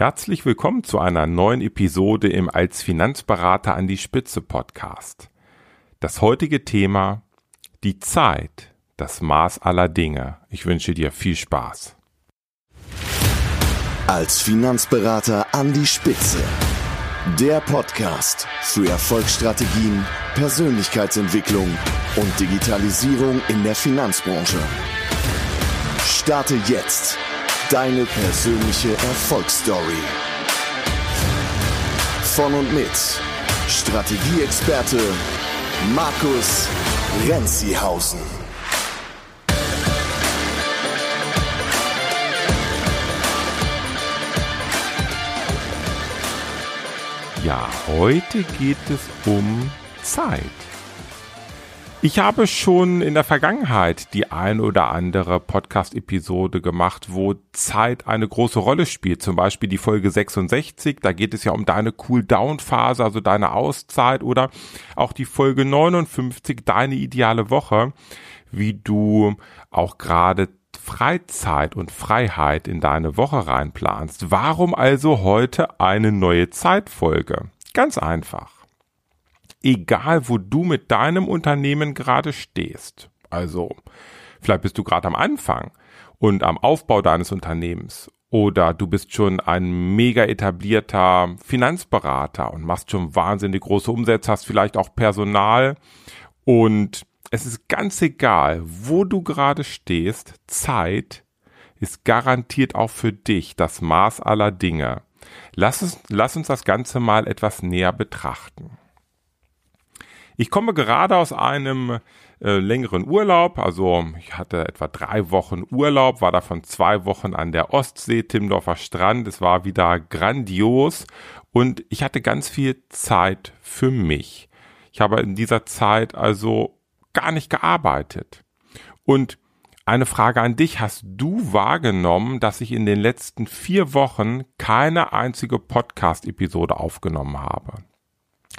Herzlich willkommen zu einer neuen Episode im Als Finanzberater an die Spitze Podcast. Das heutige Thema die Zeit, das Maß aller Dinge. Ich wünsche dir viel Spaß. Als Finanzberater an die Spitze. Der Podcast für Erfolgsstrategien, Persönlichkeitsentwicklung und Digitalisierung in der Finanzbranche. Starte jetzt Deine persönliche Erfolgsstory. Von und mit Strategieexperte Markus Renzihausen. Ja, heute geht es um Zeit. Ich habe schon in der Vergangenheit die ein oder andere Podcast-Episode gemacht, wo Zeit eine große Rolle spielt. Zum Beispiel die Folge 66, da geht es ja um deine Cool-Down-Phase, also deine Auszeit oder auch die Folge 59, deine ideale Woche, wie du auch gerade Freizeit und Freiheit in deine Woche reinplanst. Warum also heute eine neue Zeitfolge? Ganz einfach egal wo du mit deinem Unternehmen gerade stehst. Also, vielleicht bist du gerade am Anfang und am Aufbau deines Unternehmens oder du bist schon ein mega etablierter Finanzberater und machst schon wahnsinnig große Umsätze, hast vielleicht auch Personal und es ist ganz egal, wo du gerade stehst, Zeit ist garantiert auch für dich das Maß aller Dinge. Lass uns, lass uns das Ganze mal etwas näher betrachten. Ich komme gerade aus einem äh, längeren Urlaub, also ich hatte etwa drei Wochen Urlaub, war davon zwei Wochen an der Ostsee, Timmendorfer Strand. Es war wieder grandios und ich hatte ganz viel Zeit für mich. Ich habe in dieser Zeit also gar nicht gearbeitet. Und eine Frage an dich. Hast du wahrgenommen, dass ich in den letzten vier Wochen keine einzige Podcast-Episode aufgenommen habe?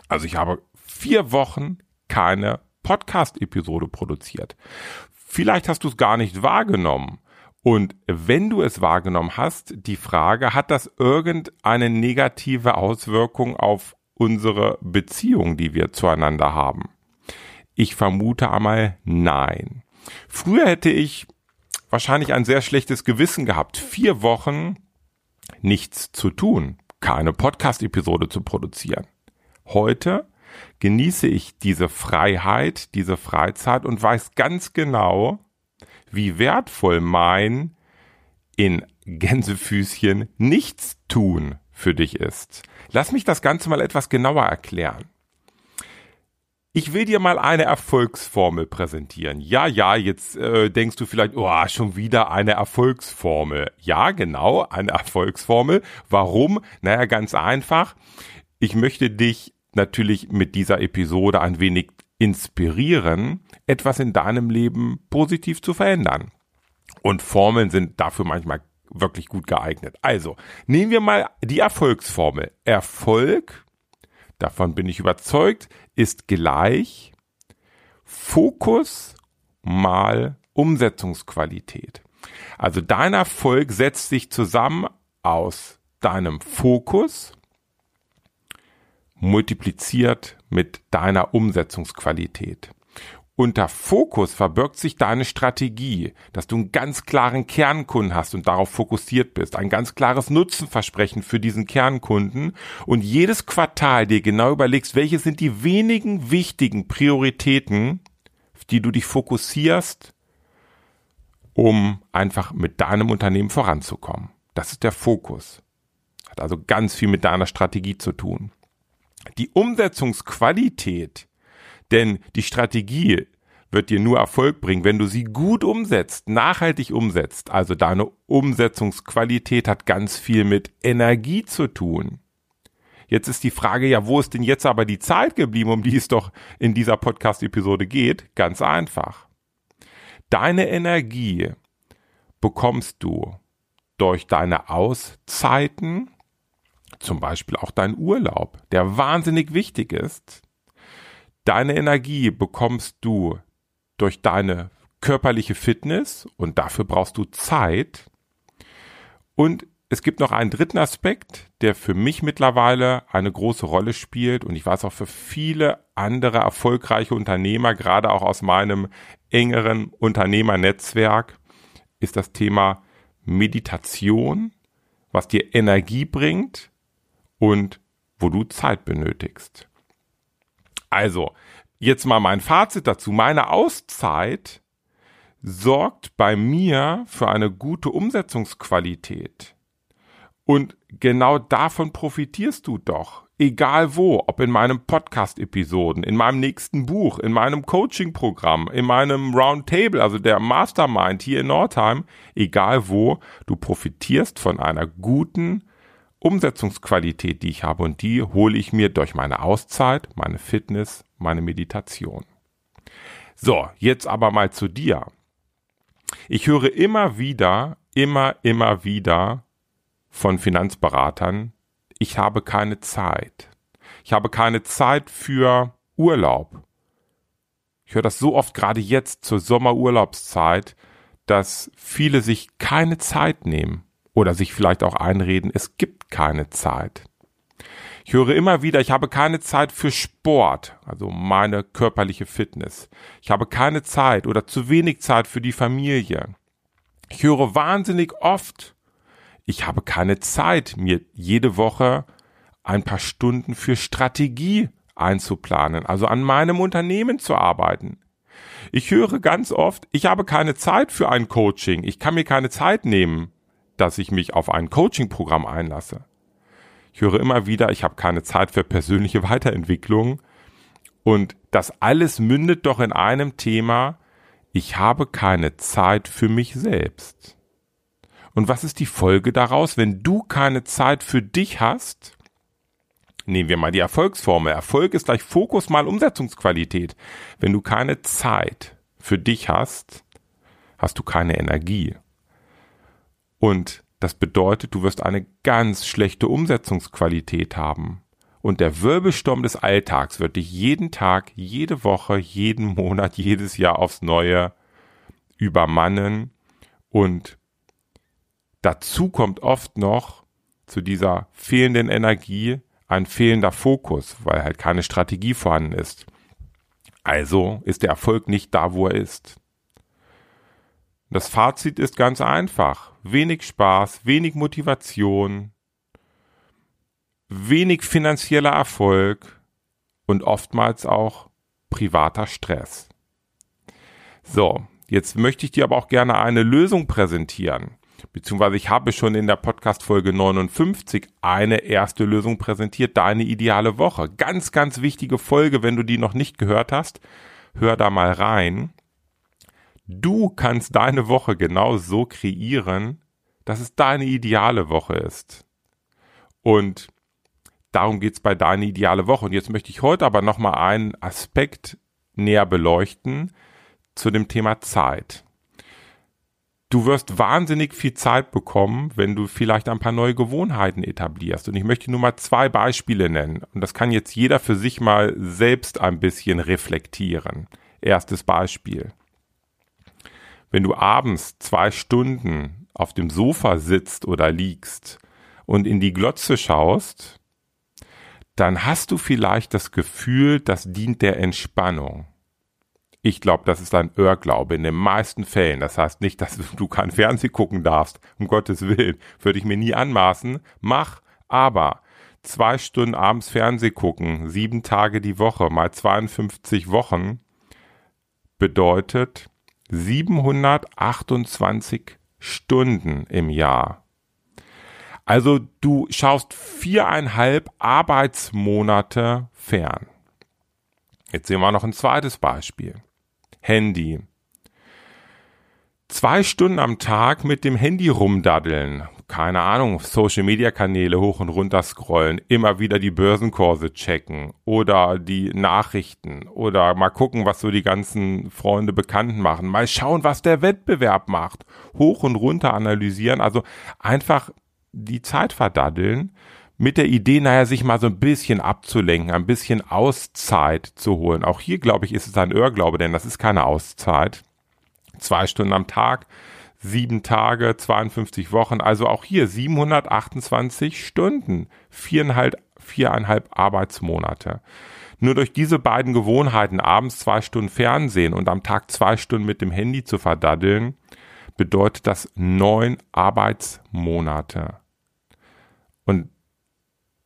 Also ich habe vier Wochen keine Podcast-Episode produziert. Vielleicht hast du es gar nicht wahrgenommen. Und wenn du es wahrgenommen hast, die Frage, hat das irgendeine negative Auswirkung auf unsere Beziehung, die wir zueinander haben? Ich vermute einmal nein. Früher hätte ich wahrscheinlich ein sehr schlechtes Gewissen gehabt, vier Wochen nichts zu tun, keine Podcast-Episode zu produzieren. Heute genieße ich diese Freiheit, diese Freizeit und weiß ganz genau, wie wertvoll mein in Gänsefüßchen nichts tun für dich ist. Lass mich das Ganze mal etwas genauer erklären. Ich will dir mal eine Erfolgsformel präsentieren. Ja, ja, jetzt äh, denkst du vielleicht, oh, schon wieder eine Erfolgsformel. Ja, genau, eine Erfolgsformel. Warum? Naja, ganz einfach. Ich möchte dich natürlich mit dieser Episode ein wenig inspirieren, etwas in deinem Leben positiv zu verändern. Und Formeln sind dafür manchmal wirklich gut geeignet. Also, nehmen wir mal die Erfolgsformel. Erfolg, davon bin ich überzeugt, ist gleich Fokus mal Umsetzungsqualität. Also dein Erfolg setzt sich zusammen aus deinem Fokus, multipliziert mit deiner Umsetzungsqualität. Unter Fokus verbirgt sich deine Strategie, dass du einen ganz klaren Kernkunden hast und darauf fokussiert bist, ein ganz klares Nutzenversprechen für diesen Kernkunden und jedes Quartal dir genau überlegst, welche sind die wenigen wichtigen Prioritäten, die du dich fokussierst, um einfach mit deinem Unternehmen voranzukommen. Das ist der Fokus. Hat also ganz viel mit deiner Strategie zu tun die Umsetzungsqualität, denn die Strategie wird dir nur Erfolg bringen, wenn du sie gut umsetzt, nachhaltig umsetzt. Also deine Umsetzungsqualität hat ganz viel mit Energie zu tun. Jetzt ist die Frage, ja, wo ist denn jetzt aber die Zeit geblieben, um die es doch in dieser Podcast-Episode geht? Ganz einfach. Deine Energie bekommst du durch deine Auszeiten, zum Beispiel auch dein Urlaub, der wahnsinnig wichtig ist. Deine Energie bekommst du durch deine körperliche Fitness und dafür brauchst du Zeit. Und es gibt noch einen dritten Aspekt, der für mich mittlerweile eine große Rolle spielt und ich weiß auch für viele andere erfolgreiche Unternehmer, gerade auch aus meinem engeren Unternehmernetzwerk, ist das Thema Meditation, was dir Energie bringt und wo du Zeit benötigst. Also, jetzt mal mein Fazit dazu. Meine Auszeit sorgt bei mir für eine gute Umsetzungsqualität. Und genau davon profitierst du doch. Egal wo, ob in meinem Podcast-Episoden, in meinem nächsten Buch, in meinem Coaching-Programm, in meinem Roundtable, also der Mastermind hier in Nordheim, egal wo, du profitierst von einer guten Umsetzungsqualität, die ich habe und die hole ich mir durch meine Auszeit, meine Fitness, meine Meditation. So, jetzt aber mal zu dir. Ich höre immer wieder, immer, immer wieder von Finanzberatern, ich habe keine Zeit. Ich habe keine Zeit für Urlaub. Ich höre das so oft gerade jetzt zur Sommerurlaubszeit, dass viele sich keine Zeit nehmen oder sich vielleicht auch einreden, es gibt keine Zeit. Ich höre immer wieder, ich habe keine Zeit für Sport, also meine körperliche Fitness. Ich habe keine Zeit oder zu wenig Zeit für die Familie. Ich höre wahnsinnig oft, ich habe keine Zeit, mir jede Woche ein paar Stunden für Strategie einzuplanen, also an meinem Unternehmen zu arbeiten. Ich höre ganz oft, ich habe keine Zeit für ein Coaching, ich kann mir keine Zeit nehmen, dass ich mich auf ein Coaching-Programm einlasse. Ich höre immer wieder, ich habe keine Zeit für persönliche Weiterentwicklung und das alles mündet doch in einem Thema, ich habe keine Zeit für mich selbst. Und was ist die Folge daraus, wenn du keine Zeit für dich hast? Nehmen wir mal die Erfolgsformel. Erfolg ist gleich Fokus mal Umsetzungsqualität. Wenn du keine Zeit für dich hast, hast du keine Energie. Und das bedeutet, du wirst eine ganz schlechte Umsetzungsqualität haben. Und der Wirbelsturm des Alltags wird dich jeden Tag, jede Woche, jeden Monat, jedes Jahr aufs Neue übermannen und Dazu kommt oft noch zu dieser fehlenden Energie ein fehlender Fokus, weil halt keine Strategie vorhanden ist. Also ist der Erfolg nicht da, wo er ist. Das Fazit ist ganz einfach. Wenig Spaß, wenig Motivation, wenig finanzieller Erfolg und oftmals auch privater Stress. So, jetzt möchte ich dir aber auch gerne eine Lösung präsentieren beziehungsweise ich habe schon in der Podcast-Folge 59 eine erste Lösung präsentiert, deine ideale Woche. Ganz, ganz wichtige Folge, wenn du die noch nicht gehört hast, hör da mal rein. Du kannst deine Woche genau so kreieren, dass es deine ideale Woche ist. Und darum geht's bei deine ideale Woche. Und jetzt möchte ich heute aber nochmal einen Aspekt näher beleuchten zu dem Thema Zeit du wirst wahnsinnig viel Zeit bekommen, wenn du vielleicht ein paar neue Gewohnheiten etablierst. Und ich möchte nur mal zwei Beispiele nennen. Und das kann jetzt jeder für sich mal selbst ein bisschen reflektieren. Erstes Beispiel. Wenn du abends zwei Stunden auf dem Sofa sitzt oder liegst und in die Glotze schaust, dann hast du vielleicht das Gefühl, das dient der Entspannung. Ich glaube, das ist ein Irrglaube in den meisten Fällen. Das heißt nicht, dass du kein Fernsehen gucken darfst. Um Gottes Willen. Würde ich mir nie anmaßen. Mach. Aber zwei Stunden abends Fernseh gucken, sieben Tage die Woche mal 52 Wochen bedeutet 728 Stunden im Jahr. Also du schaust viereinhalb Arbeitsmonate fern. Jetzt sehen wir noch ein zweites Beispiel. Handy. Zwei Stunden am Tag mit dem Handy rumdaddeln. Keine Ahnung, Social Media Kanäle hoch und runter scrollen, immer wieder die Börsenkurse checken oder die Nachrichten oder mal gucken, was so die ganzen Freunde Bekannten machen. Mal schauen, was der Wettbewerb macht. Hoch und runter analysieren. Also einfach die Zeit verdaddeln mit der Idee, naja, sich mal so ein bisschen abzulenken, ein bisschen Auszeit zu holen. Auch hier, glaube ich, ist es ein Irrglaube, denn das ist keine Auszeit. Zwei Stunden am Tag sieben Tage, 52 Wochen, also auch hier 728 Stunden, viereinhalb, viereinhalb Arbeitsmonate. Nur durch diese beiden Gewohnheiten, abends zwei Stunden Fernsehen und am Tag zwei Stunden mit dem Handy zu verdaddeln, bedeutet das neun Arbeitsmonate. Und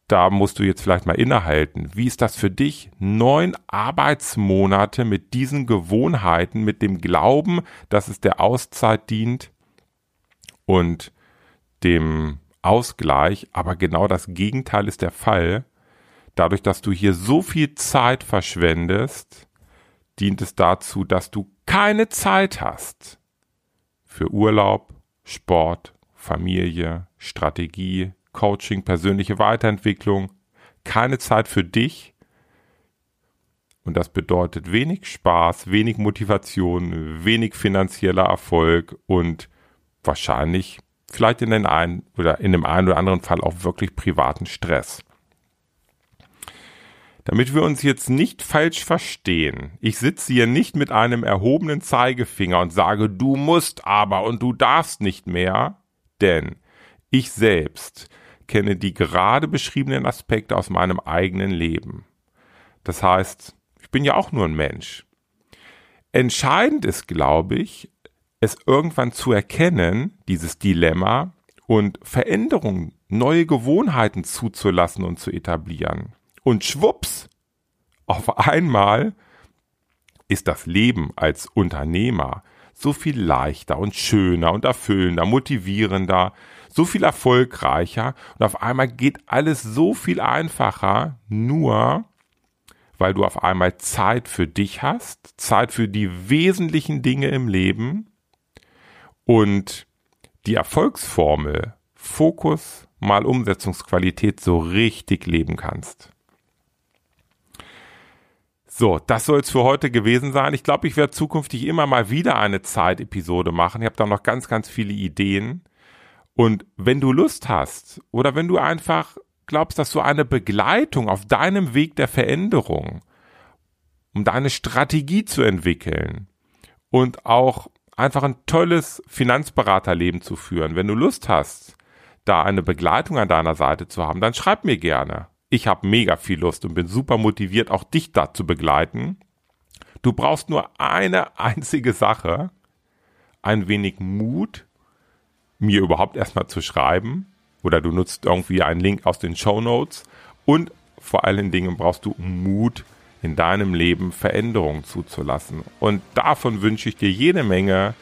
da musst du jetzt vielleicht mal innehalten. Wie ist das für dich? Neun Arbeitsmonate mit diesen Gewohnheiten, mit dem Glauben, dass es der Auszeit dient und dem Ausgleich, aber genau das Gegenteil ist der Fall. Dadurch, dass du hier so viel Zeit verschwendest, dient es dazu, dass du keine Zeit hast für Urlaub, Sport, Familie, Strategie, Coaching, persönliche Weiterentwicklung, keine Zeit für dich. Und das bedeutet wenig Spaß, wenig Motivation, wenig finanzieller Erfolg und wahrscheinlich vielleicht in den einen oder in dem einen oder anderen Fall auch wirklich privaten Stress. Damit wir uns jetzt nicht falsch verstehen, ich sitze hier nicht mit einem erhobenen Zeigefinger und sage, du musst aber und du darfst nicht mehr, denn ich selbst kenne die gerade beschriebenen Aspekte aus meinem eigenen Leben. Das heißt, ich bin ja auch nur ein Mensch. Entscheidend ist, glaube ich, es irgendwann zu erkennen, dieses Dilemma, und Veränderungen, neue Gewohnheiten zuzulassen und zu etablieren. Und schwupps, auf einmal ist das Leben als Unternehmer so viel leichter und schöner und erfüllender, motivierender, so viel erfolgreicher und auf einmal geht alles so viel einfacher, nur weil du auf einmal Zeit für dich hast, Zeit für die wesentlichen Dinge im Leben und die Erfolgsformel Fokus mal Umsetzungsqualität so richtig leben kannst. So, das soll es für heute gewesen sein. Ich glaube, ich werde zukünftig immer mal wieder eine Zeitepisode machen. Ich habe da noch ganz, ganz viele Ideen. Und wenn du Lust hast oder wenn du einfach glaubst, dass so eine Begleitung auf deinem Weg der Veränderung, um deine Strategie zu entwickeln und auch einfach ein tolles Finanzberaterleben zu führen, wenn du Lust hast, da eine Begleitung an deiner Seite zu haben, dann schreib mir gerne. Ich habe mega viel Lust und bin super motiviert, auch dich da zu begleiten. Du brauchst nur eine einzige Sache, ein wenig Mut, mir überhaupt erstmal zu schreiben. Oder du nutzt irgendwie einen Link aus den Show Notes. Und vor allen Dingen brauchst du Mut, in deinem Leben Veränderungen zuzulassen. Und davon wünsche ich dir jede Menge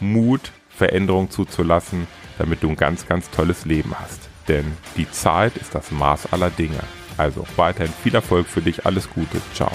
Mut, Veränderungen zuzulassen, damit du ein ganz, ganz tolles Leben hast denn die Zeit ist das Maß aller Dinge. Also weiterhin viel Erfolg für dich, alles Gute, ciao.